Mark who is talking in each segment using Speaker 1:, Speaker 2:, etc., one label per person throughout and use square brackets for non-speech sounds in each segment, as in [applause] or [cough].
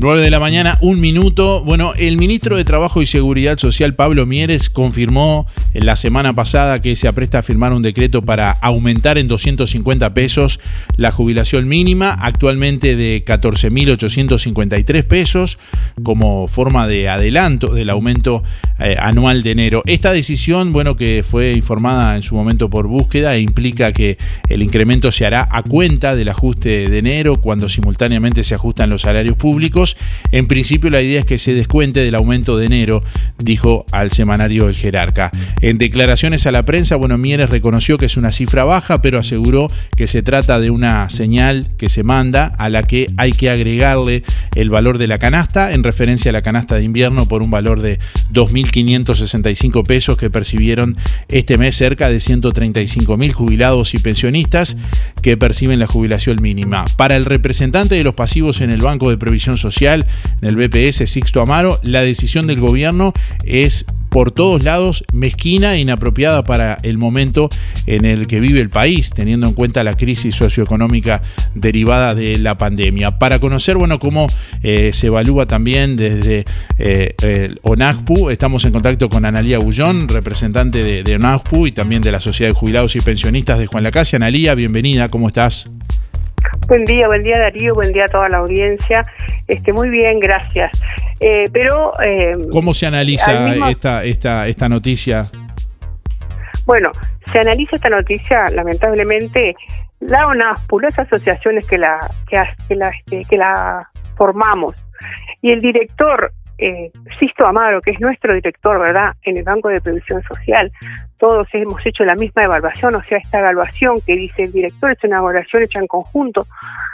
Speaker 1: 9 de la mañana, un minuto. Bueno, el ministro de Trabajo y Seguridad Social, Pablo Mieres, confirmó la semana pasada que se apresta a firmar un decreto para aumentar en 250 pesos la jubilación mínima, actualmente de 14.853 pesos, como forma de adelanto del aumento eh, anual de enero. Esta decisión, bueno, que fue informada en su momento por búsqueda, implica que el incremento se hará a cuenta del ajuste de enero, cuando simultáneamente se ajustan los salarios públicos en principio la idea es que se descuente del aumento de enero, dijo al semanario El Jerarca. En declaraciones a la prensa, bueno, Mieres reconoció que es una cifra baja, pero aseguró que se trata de una señal que se manda a la que hay que agregarle el valor de la canasta en referencia a la canasta de invierno por un valor de 2.565 pesos que percibieron este mes cerca de 135.000 jubilados y pensionistas que perciben la jubilación mínima. Para el representante de los pasivos en el Banco de Previsión Social, en el BPS Sixto Amaro, la decisión del gobierno es por todos lados mezquina e inapropiada para el momento en el que vive el país, teniendo en cuenta la crisis socioeconómica derivada de la pandemia. Para conocer, bueno, cómo eh, se evalúa también desde eh, el ONASPU, estamos en contacto con Analía Gullón, representante de, de ONASPU y también de la Sociedad de Jubilados y Pensionistas de Juan Lacase. Analía, bienvenida, ¿cómo estás?
Speaker 2: Buen día, buen día Darío, buen día a toda la audiencia. Este, muy bien, gracias.
Speaker 1: Eh, pero eh, ¿cómo se analiza esta esta esta noticia?
Speaker 2: Bueno, se analiza esta noticia, lamentablemente, la ONASPU, las asociaciones que la que, que la este, que la formamos y el director eh, Sisto Amaro, que es nuestro director, ¿verdad?, en el Banco de Previsión Social, todos hemos hecho la misma evaluación, o sea, esta evaluación que dice el director es una evaluación hecha en conjunto,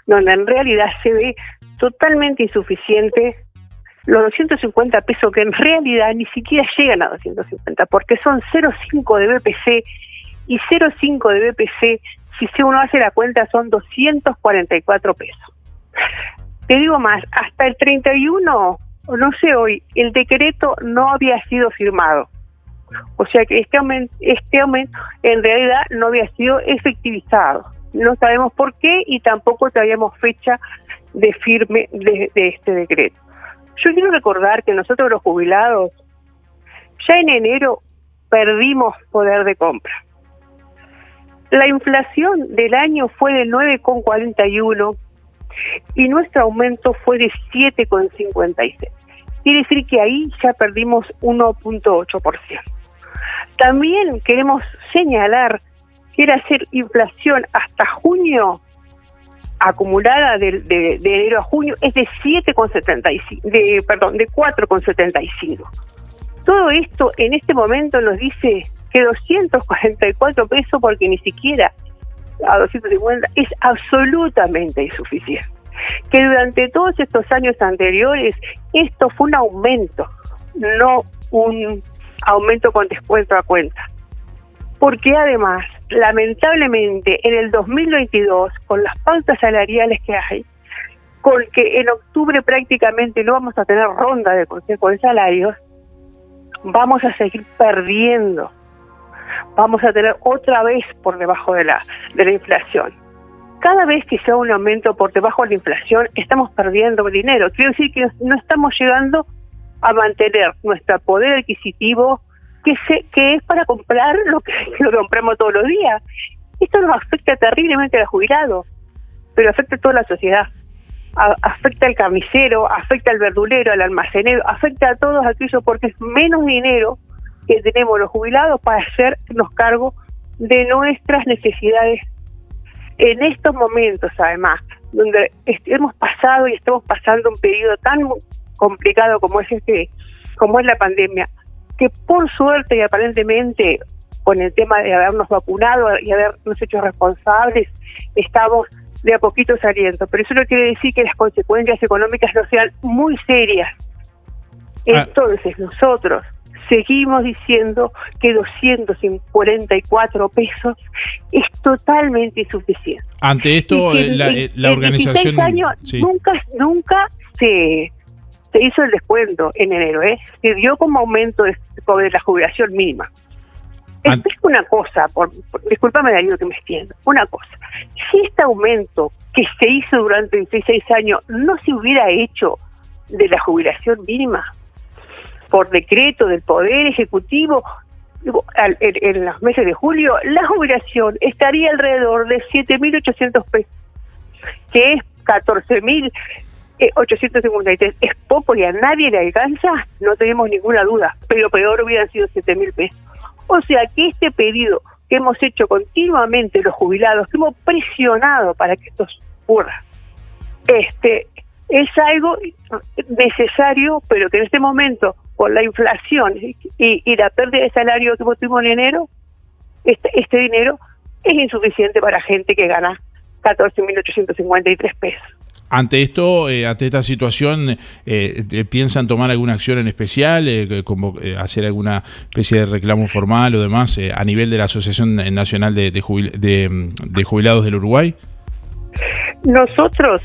Speaker 2: donde en realidad se ve totalmente insuficiente los 250 pesos que en realidad ni siquiera llegan a 250, porque son 0,5 de BPC y 0,5 de BPC, si uno hace la cuenta, son 244 pesos. Te digo más, hasta el 31 no sé hoy, el decreto no había sido firmado. O sea que este aumento, este aumento en realidad no había sido efectivizado. No sabemos por qué y tampoco teníamos fecha de firme de, de este decreto. Yo quiero recordar que nosotros los jubilados ya en enero perdimos poder de compra. La inflación del año fue de 9,41 y nuestro aumento fue de 7,56. Quiere decir que ahí ya perdimos 1.8%. También queremos señalar que era hacer inflación hasta junio acumulada de, de, enero a junio es de 7,75, de, perdón, de 4,75. Todo esto en este momento nos dice que 244 pesos, porque ni siquiera a 250 es absolutamente insuficiente. Que durante todos estos años anteriores esto fue un aumento, no un aumento con descuento a cuenta. Porque además, lamentablemente, en el 2022, con las pautas salariales que hay, con que en octubre prácticamente no vamos a tener ronda de consejo de salarios, vamos a seguir perdiendo vamos a tener otra vez por debajo de la, de la inflación. Cada vez que sea un aumento por debajo de la inflación, estamos perdiendo dinero. Quiero decir que no estamos llegando a mantener nuestro poder adquisitivo que, se, que es para comprar lo que, [laughs] lo compramos todos los días. Esto nos afecta terriblemente al jubilado, pero afecta a toda la sociedad. afecta al carnicero, afecta al verdulero, al almacenero, afecta a todos aquellos porque es menos dinero que tenemos los jubilados para hacernos cargo de nuestras necesidades en estos momentos, además, donde hemos pasado y estamos pasando un periodo tan complicado como es este, como es la pandemia, que por suerte y aparentemente con el tema de habernos vacunado y habernos hecho responsables, estamos de a poquito saliendo. Pero eso no quiere decir que las consecuencias económicas no sean muy serias. Ah. Entonces, nosotros seguimos diciendo que 244 pesos es totalmente insuficiente.
Speaker 1: Ante esto, la, eh, la, organización...
Speaker 2: Años, Nunca, nunca se, se hizo el descuento en enero, ¿eh? Se dio como aumento de, la jubilación mínima. Es una cosa, por, discúlpame Darío que me extiendo, una cosa. Si este aumento que se hizo durante 26 años no se hubiera hecho de la jubilación mínima por decreto del Poder Ejecutivo en, los meses de julio, la jubilación estaría alrededor de 7.800 pesos, que es 14.853. Es poco y a nadie le alcanza, no tenemos ninguna duda, pero peor hubieran sido 7.000 pesos. O sea que este pedido que hemos hecho continuamente los jubilados, que hemos presionado para que esto ocurra, este, es algo necesario, pero que en este momento, con la inflación y, la pérdida de salario que tuvimos en enero, este, este dinero es insuficiente para gente que gana 14.853 pesos.
Speaker 1: Ante esto, eh, ante esta situación, eh, eh, ¿piensan tomar alguna acción en especial, como hacer alguna especie de reclamo formal o demás a nivel de la Asociación Nacional de, de, Jubilados del Uruguay?
Speaker 2: Nosotros,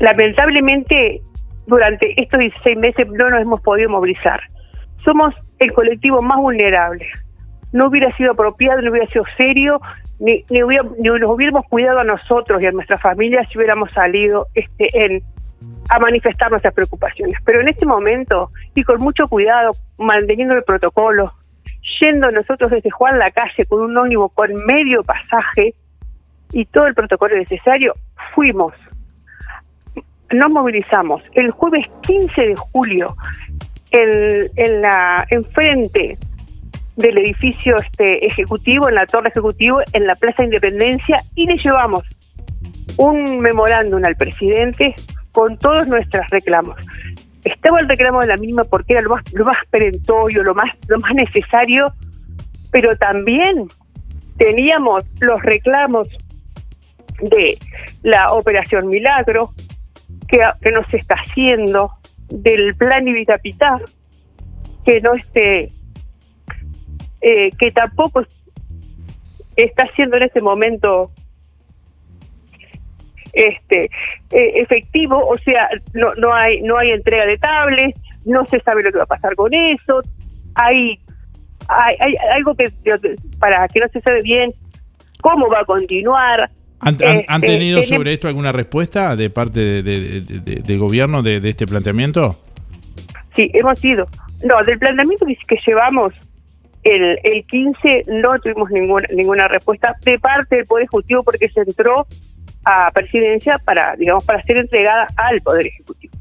Speaker 2: lamentablemente, durante estos 16 meses no nos hemos podido movilizar. Somos el colectivo más vulnerable. No hubiera sido apropiado, no hubiera sido serio ni, ni, nos hubiéramos cuidado a nosotros y a nuestras familias si hubiéramos salido este, en, a manifestar nuestras preocupaciones. Pero en este momento, y con mucho cuidado, manteniendo el protocolo, yendo nosotros desde Juan la calle con un ónibus con medio pasaje y todo el protocolo necesario, fuimos. Nos movilizamos el jueves 15 de julio en, en la enfrente del edificio este ejecutivo, en la torre ejecutivo, en la Plaza Independencia, y le llevamos un memorándum al presidente con todos nuestros reclamos. Estaba el reclamo de la misma porque era lo más, lo más perentorio, lo más, lo más necesario, pero también teníamos los reclamos de la operación Milagro, que, que no se está haciendo, del plan Ibitapitá, que no esté eh, que tampoco está siendo en este momento este eh, efectivo, o sea, no no hay no hay entrega de tablets, no se sabe lo que va a pasar con eso, hay hay, algo que para que no se sabe bien cómo va a continuar.
Speaker 1: ¿Han, este, tenido sobre esto alguna respuesta de parte de, de, gobierno de, este planteamiento?
Speaker 2: Sí, hemos ido. No, del planteamiento que, que llevamos el, el 15 no tuvimos ninguna, ninguna respuesta de parte del Poder Ejecutivo porque se entró a presidencia para, digamos, para ser entregada al Poder Ejecutivo.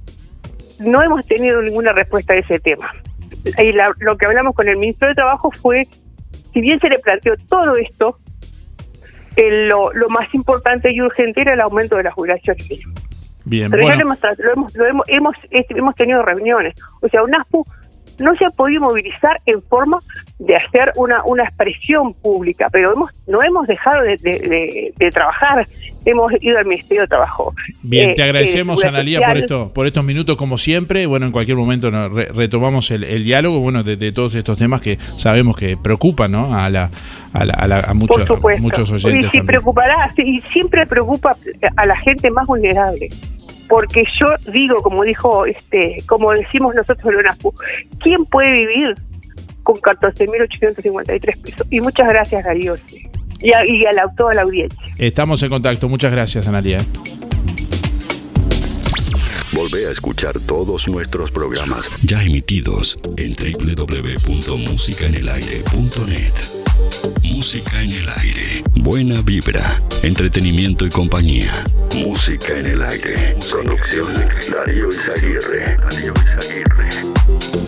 Speaker 2: No hemos tenido ninguna respuesta a ese tema. Y lo que hablamos con el ministro de Trabajo fue, si bien se le planteó todo esto, lo, lo más importante y urgente era el aumento de la jubilación.
Speaker 1: Bien,
Speaker 2: Pero ya lo hemos, lo hemos, lo hemos, hemos, hemos tenido reuniones. O sea, UNASPU no se ha podido movilizar en forma de hacer una, una expresión pública, pero hemos no hemos dejado de, trabajar, hemos ido al Ministerio de Trabajo.
Speaker 1: Bien, te eh, agradecemos, eh, Analía, por, esto, por estos minutos, como siempre. Bueno, en cualquier momento retomamos el, diálogo bueno, de, todos estos temas que sabemos que preocupan ¿no? a, la, a, muchos, muchos oyentes.
Speaker 2: Y, preocupará, y siempre preocupa a la gente más vulnerable porque yo digo, como dijo, este, como decimos nosotros en UNASPU, ¿quién puede vivir con 14.853 pesos? Y muchas gracias, Darío, y a, y a la, toda la audiencia.
Speaker 1: Estamos en contacto, muchas gracias, Analia.
Speaker 3: Volvé a escuchar todos nuestros programas ya emitidos en www.musicaenelaire.net. Música en el aire. Buena vibra, entretenimiento y compañía. Música en el aire. Producción Darío Izaguirre. Darío Izaguirre.